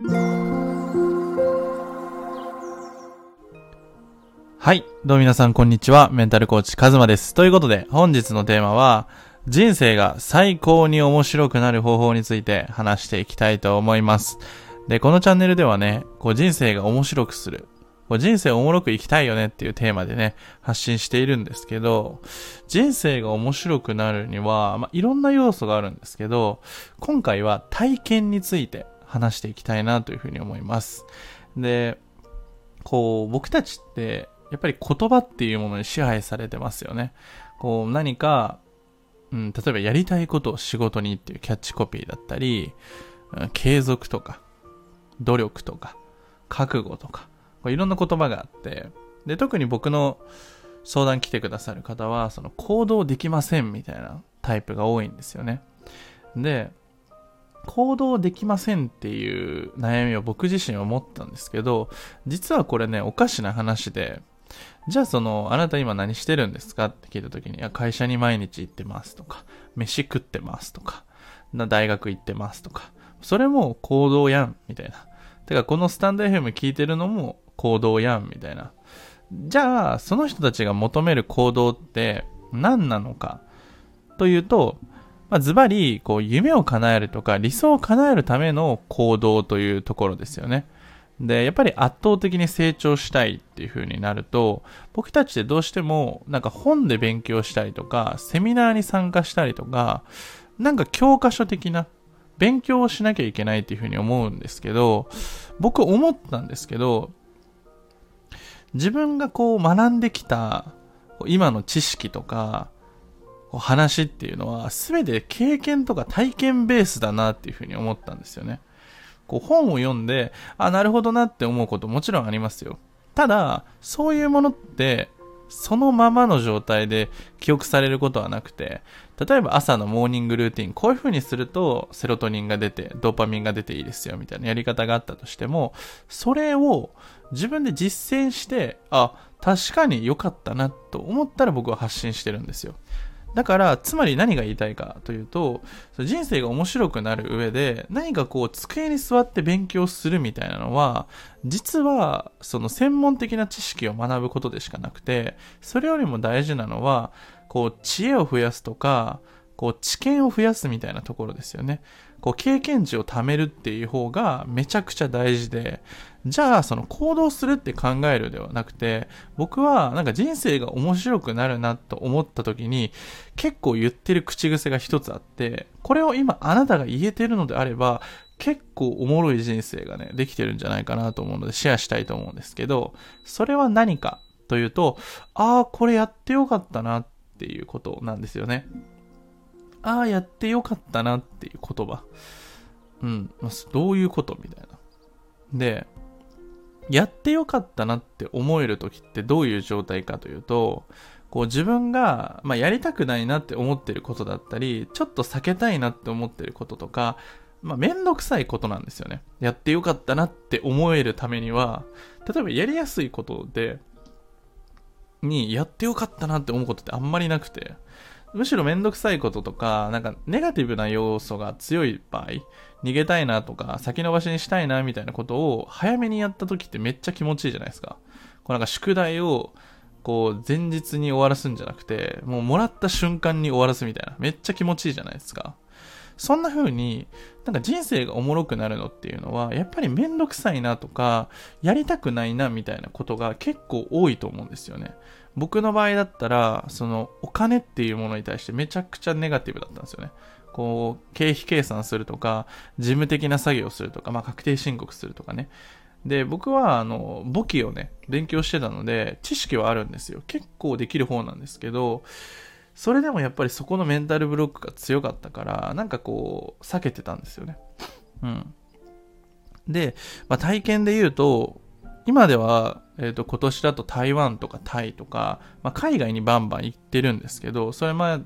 はい。どうも皆さん、こんにちは。メンタルコーチ、カズマです。ということで、本日のテーマは、人生が最高に面白くなる方法について話していきたいと思います。で、このチャンネルではね、こう人生が面白くする。こう人生おもろく生きたいよねっていうテーマでね、発信しているんですけど、人生が面白くなるには、まあ、いろんな要素があるんですけど、今回は体験について話していきたいなというふうに思います。で、こう、僕たちって、やっぱり言葉っていうものに支配されてますよね。こう何か、うん、例えばやりたいことを仕事にっていうキャッチコピーだったり、継続とか、努力とか、覚悟とか、こういろんな言葉があって、で、特に僕の相談来てくださる方は、その行動できませんみたいなタイプが多いんですよね。で、行動できませんっていう悩みを僕自身は持ったんですけど、実はこれね、おかしな話で、じゃあその、あなた今何してるんですかって聞いた時に、いや、会社に毎日行ってますとか、飯食ってますとか、大学行ってますとか、それも行動やん、みたいな。てか、このスタンド FM 聞いてるのも行動やん、みたいな。じゃあ、その人たちが求める行動って何なのかというと、まあ、ズバリ、こう、夢を叶えるとか、理想を叶えるための行動というところですよね。で、やっぱり圧倒的に成長したいっていう風になると、僕たちってどうしても、なんか本で勉強したりとか、セミナーに参加したりとか、なんか教科書的な勉強をしなきゃいけないっていう風に思うんですけど、僕思ったんですけど、自分がこう学んできた今の知識とか、話っていうのは全て経験とか体験ベースだなっていう風に思ったんですよね。こう本を読んで、あ、なるほどなって思うこともちろんありますよ。ただ、そういうものって、そのままの状態で記憶されることはなくて、例えば朝のモーニングルーティン、こういう風にするとセロトニンが出て、ドーパミンが出ていいですよ、みたいなやり方があったとしても、それを自分で実践して、あ、確かに良かったなと思ったら僕は発信してるんですよ。だから、つまり何が言いたいかというと、人生が面白くなる上で、何かこう、机に座って勉強するみたいなのは、実は、その専門的な知識を学ぶことでしかなくて、それよりも大事なのは、こう、知恵を増やすとか、こう、知見を増やすみたいなところですよね。こう、経験値を貯めるっていう方がめちゃくちゃ大事で、じゃあ、その行動するって考えるではなくて、僕はなんか人生が面白くなるなと思った時に、結構言ってる口癖が一つあって、これを今あなたが言えてるのであれば、結構おもろい人生がね、できてるんじゃないかなと思うのでシェアしたいと思うんですけど、それは何かというと、ああ、これやってよかったなっていうことなんですよね。ああ、やってよかったなっていう言葉。うん。どういうことみたいな。で、やってよかったなって思える時ってどういう状態かというと、こう自分が、まあ、やりたくないなって思ってることだったり、ちょっと避けたいなって思ってることとか、まあ、めんどくさいことなんですよね。やってよかったなって思えるためには、例えばやりやすいことで、にやってよかったなって思うことってあんまりなくて、むしろめんどくさいこととか、なんかネガティブな要素が強い場合、逃げたいなとか、先延ばしにしたいなみたいなことを早めにやった時ってめっちゃ気持ちいいじゃないですか。こうなんか宿題を、こう前日に終わらすんじゃなくて、もうもらった瞬間に終わらすみたいな。めっちゃ気持ちいいじゃないですか。そんな風に、なんか人生がおもろくなるのっていうのは、やっぱりめんどくさいなとか、やりたくないなみたいなことが結構多いと思うんですよね。僕の場合だったら、そのお金っていうものに対してめちゃくちゃネガティブだったんですよね。こう、経費計算するとか、事務的な作業をするとか、まあ確定申告するとかね。で、僕は、あの、簿記をね、勉強してたので、知識はあるんですよ。結構できる方なんですけど、それでもやっぱりそこのメンタルブロックが強かったから、なんかこう、避けてたんですよね。うん。で、まあ、体験で言うと、今では、えっ、ー、と、今年だと台湾とかタイとか、まあ、海外にバンバン行ってるんですけど、それ前、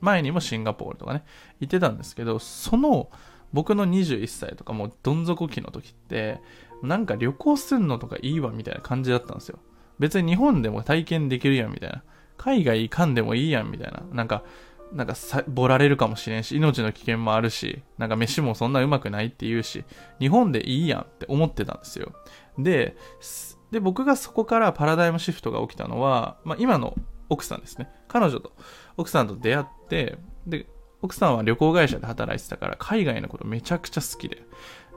前にもシンガポールとかね、行ってたんですけど、その、僕の21歳とかもうどん底期の時って、なんか旅行すんのとかいいわみたいな感じだったんですよ。別に日本でも体験できるやんみたいな。海外行かんでもいいやんみたいな。なんか、なんかさ、ぼられるかもしれんし、命の危険もあるし、なんか飯もそんなうまくないって言うし、日本でいいやんって思ってたんですよ。で、で、僕がそこからパラダイムシフトが起きたのは、まあ、今の奥さんですね。彼女と、奥さんと出会って、で、奥さんは旅行会社で働いてたから、海外のことめちゃくちゃ好きで、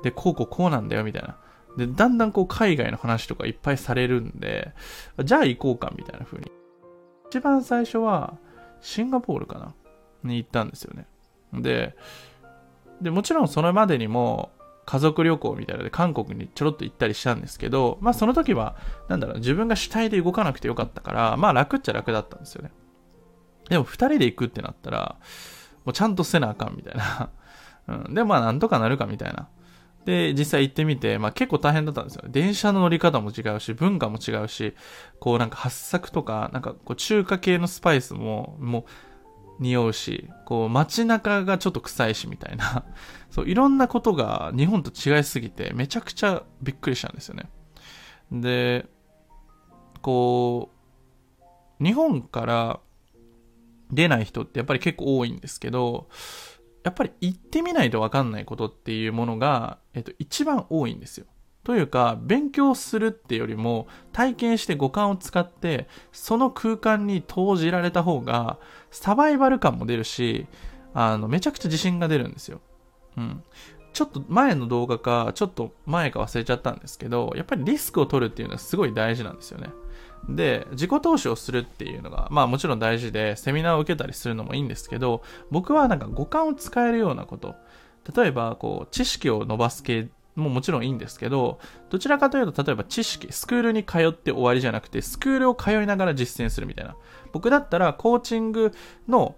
で、こうこうこうなんだよ、みたいな。で、だんだんこう海外の話とかいっぱいされるんで、じゃあ行こうか、みたいな風に。一番最初は、シンガポールかなに行ったんですよね。で、で、もちろんそれまでにも、家族旅行みたいなので韓国にちょろっと行ったりしたんですけど、まあその時は、なんだろう、自分が主体で動かなくてよかったから、まあ楽っちゃ楽だったんですよね。でも二人で行くってなったら、もうちゃんとせなあかんみたいな。うん。で、まあなんとかなるかみたいな。で、実際行ってみて、まあ結構大変だったんですよ。電車の乗り方も違うし、文化も違うし、こうなんか発作とか、なんかこう中華系のスパイスも、もう、匂うし、こう街中がちょっと臭いしみたいな、そういろんなことが日本と違いすぎてめちゃくちゃびっくりしたんですよね。で、こう、日本から出ない人ってやっぱり結構多いんですけど、やっぱり行ってみないとわかんないことっていうものが、えっと、一番多いんですよ。というか、勉強するってよりも、体験して五感を使って、その空間に投じられた方が、サバイバル感も出るし、あの、めちゃくちゃ自信が出るんですよ。うん。ちょっと前の動画か、ちょっと前か忘れちゃったんですけど、やっぱりリスクを取るっていうのはすごい大事なんですよね。で、自己投資をするっていうのが、まあもちろん大事で、セミナーを受けたりするのもいいんですけど、僕はなんか五感を使えるようなこと、例えば、こう、知識を伸ばす系ももちろんいいんですけど、どちらかというと、例えば知識、スクールに通って終わりじゃなくて、スクールを通いながら実践するみたいな。僕だったら、コーチングの、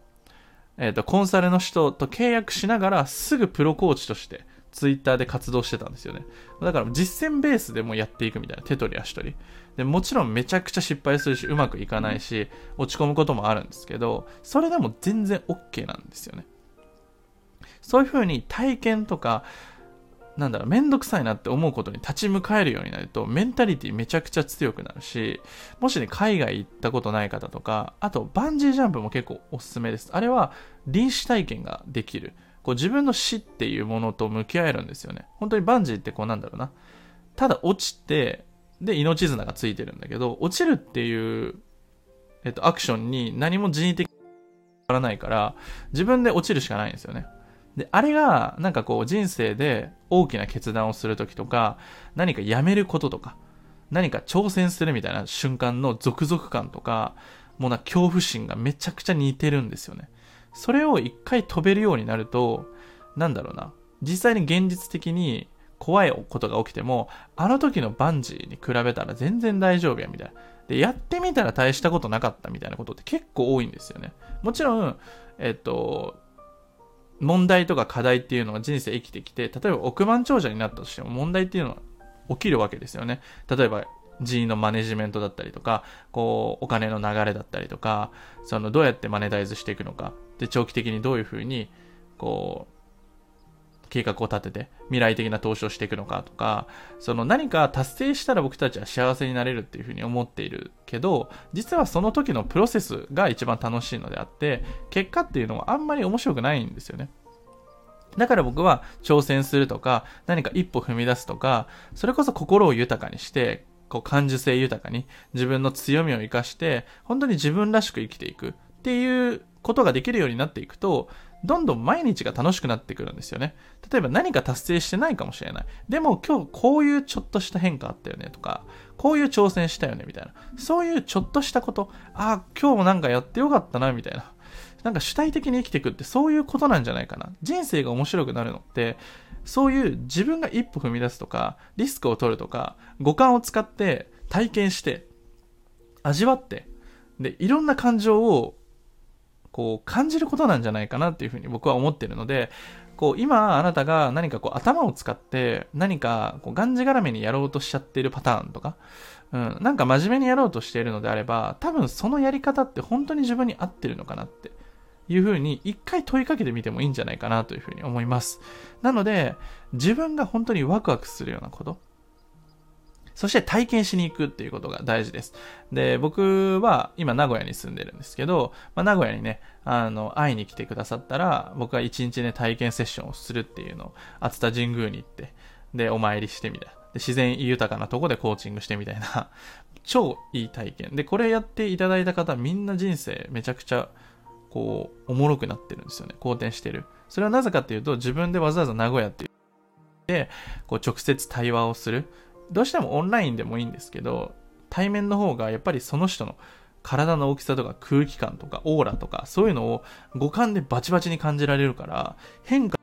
えっ、ー、と、コンサルの人と契約しながら、すぐプロコーチとして、ツイッターで活動してたんですよね。だから実践ベースでもやっていくみたいな。手取り足取り。で、もちろんめちゃくちゃ失敗するし、うまくいかないし、落ち込むこともあるんですけど、それでも全然 OK なんですよね。そういう風に体験とか、なんだろう、めんどくさいなって思うことに立ち向かえるようになると、メンタリティめちゃくちゃ強くなるし、もしね、海外行ったことない方とか、あと、バンジージャンプも結構おすすめです。あれは、臨死体験ができる。こう、自分の死っていうものと向き合えるんですよね。本当にバンジーってこうなんだろうな。ただ落ちて、で、命綱がついてるんだけど、落ちるっていう、えっと、アクションに何も人為的にらないから、自分で落ちるしかないんですよね。で、あれが、なんかこう人生で大きな決断をするときとか、何かやめることとか、何か挑戦するみたいな瞬間の続々感とか、もうな恐怖心がめちゃくちゃ似てるんですよね。それを一回飛べるようになると、なんだろうな。実際に現実的に怖いことが起きても、あの時のバンジーに比べたら全然大丈夫や、みたいな。で、やってみたら大したことなかったみたいなことって結構多いんですよね。もちろん、えっと、問題とか課題っていうのが人生生きてきて、例えば億万長者になったとしても問題っていうのは起きるわけですよね。例えば人員のマネジメントだったりとか、こう、お金の流れだったりとか、その、どうやってマネタイズしていくのか、で、長期的にどういうふうに、こう、計画を立てて未来的な投資をしていくのかとか、その何か達成したら僕たちは幸せになれるっていうふうに思っているけど、実はその時のプロセスが一番楽しいのであって、結果っていうのはあんまり面白くないんですよね。だから僕は挑戦するとか、何か一歩踏み出すとか、それこそ心を豊かにして、こう感受性豊かに自分の強みを活かして、本当に自分らしく生きていくっていうことができるようになっていくと、どんどん毎日が楽しくなってくるんですよね。例えば何か達成してないかもしれない。でも今日こういうちょっとした変化あったよねとか、こういう挑戦したよねみたいな。そういうちょっとしたこと、ああ、今日もなんかやってよかったなみたいな。なんか主体的に生きていくってそういうことなんじゃないかな。人生が面白くなるのって、そういう自分が一歩踏み出すとか、リスクを取るとか、五感を使って体験して、味わって、で、いろんな感情をこう感じることなんじゃないかなっていうふうに僕は思ってるので、こう今あなたが何かこう頭を使って何かこうがんじがらめにやろうとしちゃってるパターンとか、うん、なんか真面目にやろうとしているのであれば、多分そのやり方って本当に自分に合ってるのかなっていうふうに一回問いかけてみてもいいんじゃないかなというふうに思います。なので、自分が本当にワクワクするようなこと、そして体験しに行くっていうことが大事です。で、僕は今名古屋に住んでるんですけど、まあ、名古屋にね、あの、会いに来てくださったら、僕は一日ね、体験セッションをするっていうのを、熱田神宮に行って、で、お参りしてみたい。で、自然豊かなとこでコーチングしてみたいな、超いい体験。で、これやっていただいた方、みんな人生めちゃくちゃ、こう、おもろくなってるんですよね。好転してる。それはなぜかっていうと、自分でわざわざ名古屋っていう、で、こう、直接対話をする。どうしてもオンラインでもいいんですけど、対面の方がやっぱりその人の体の大きさとか空気感とかオーラとかそういうのを五感でバチバチに感じられるから変化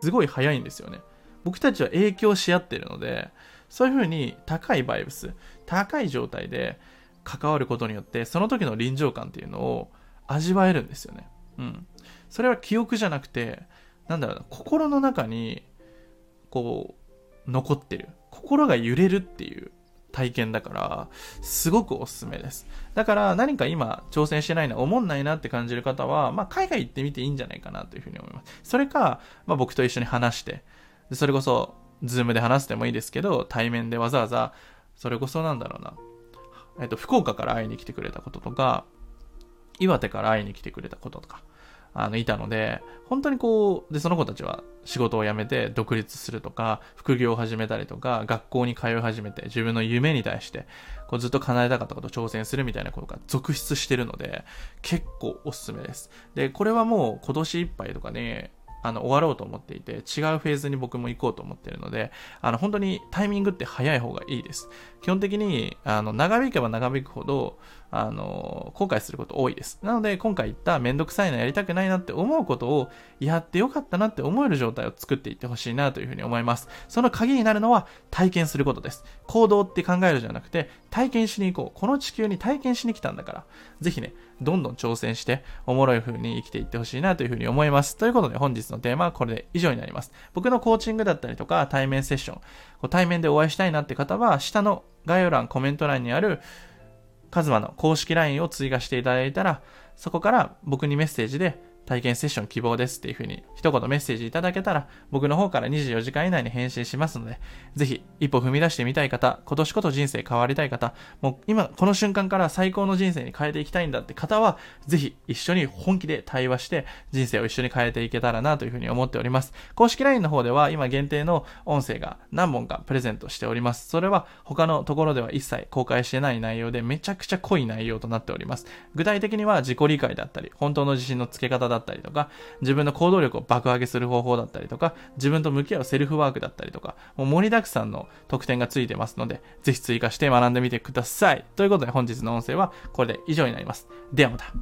すごい早いんですよね。僕たちは影響し合ってるので、そういう風に高いバイブス、高い状態で関わることによって、その時の臨場感っていうのを味わえるんですよね。うん。それは記憶じゃなくて、なんだろうな、心の中に、こう、残ってる。心が揺れるっていう体験だから、すごくおすすめです。だから何か今挑戦してないな、思んないなって感じる方は、まあ海外行ってみていいんじゃないかなというふうに思います。それか、まあ僕と一緒に話して、それこそ、ズームで話してもいいですけど、対面でわざわざ、それこそなんだろうな、えっと、福岡から会いに来てくれたこととか、岩手から会いに来てくれたこととか、あの、いたので、本当にこう、で、その子たちは仕事を辞めて独立するとか、副業を始めたりとか、学校に通い始めて、自分の夢に対して、こうずっと叶えたかったことを挑戦するみたいなことが続出してるので、結構おすすめです。で、これはもう今年いっぱいとかね、あの、終わろうと思っていて、違うフェーズに僕も行こうと思ってるので、あの、本当にタイミングって早い方がいいです。基本的に、あの、長引けば長引くほど、あの、後悔すること多いです。なので、今回言っためんどくさいのやりたくないなって思うことをやってよかったなって思える状態を作っていってほしいなというふうに思います。その鍵になるのは体験することです。行動って考えるじゃなくて、体験しに行こう。この地球に体験しに来たんだから、ぜひね、どんどん挑戦して、おもろい風に生きていってほしいなというふうに思います。ということで、本日のテーマはこれで以上になります。僕のコーチングだったりとか、対面セッション、対面でお会いしたいなって方は、下の概要欄、コメント欄にあるカズマの公式 LINE を追加していただいたら、そこから僕にメッセージで体験セッション希望ですっていう風に一言メッセージいただけたら僕の方から24時間以内に返信しますので、ぜひ一歩踏み出してみたい方、今年こそ人生変わりたい方、もう今この瞬間から最高の人生に変えていきたいんだって方は、ぜひ一緒に本気で対話して人生を一緒に変えていけたらなという風に思っております。公式 LINE の方では今限定の音声が何本かプレゼントしております。それは他のところでは一切公開してない内容でめちゃくちゃ濃い内容となっております。具体的には自己理解だったり、本当の自信のつけ方だったりとか、自分の行動力を爆上げする方法だったりとか、自分と向き合うセルフワークだったりとか、もう盛りだくさんの特典がついてますので、ぜひ追加して学んでみてください。ということで本日の音声はこれで以上になります。ではまた。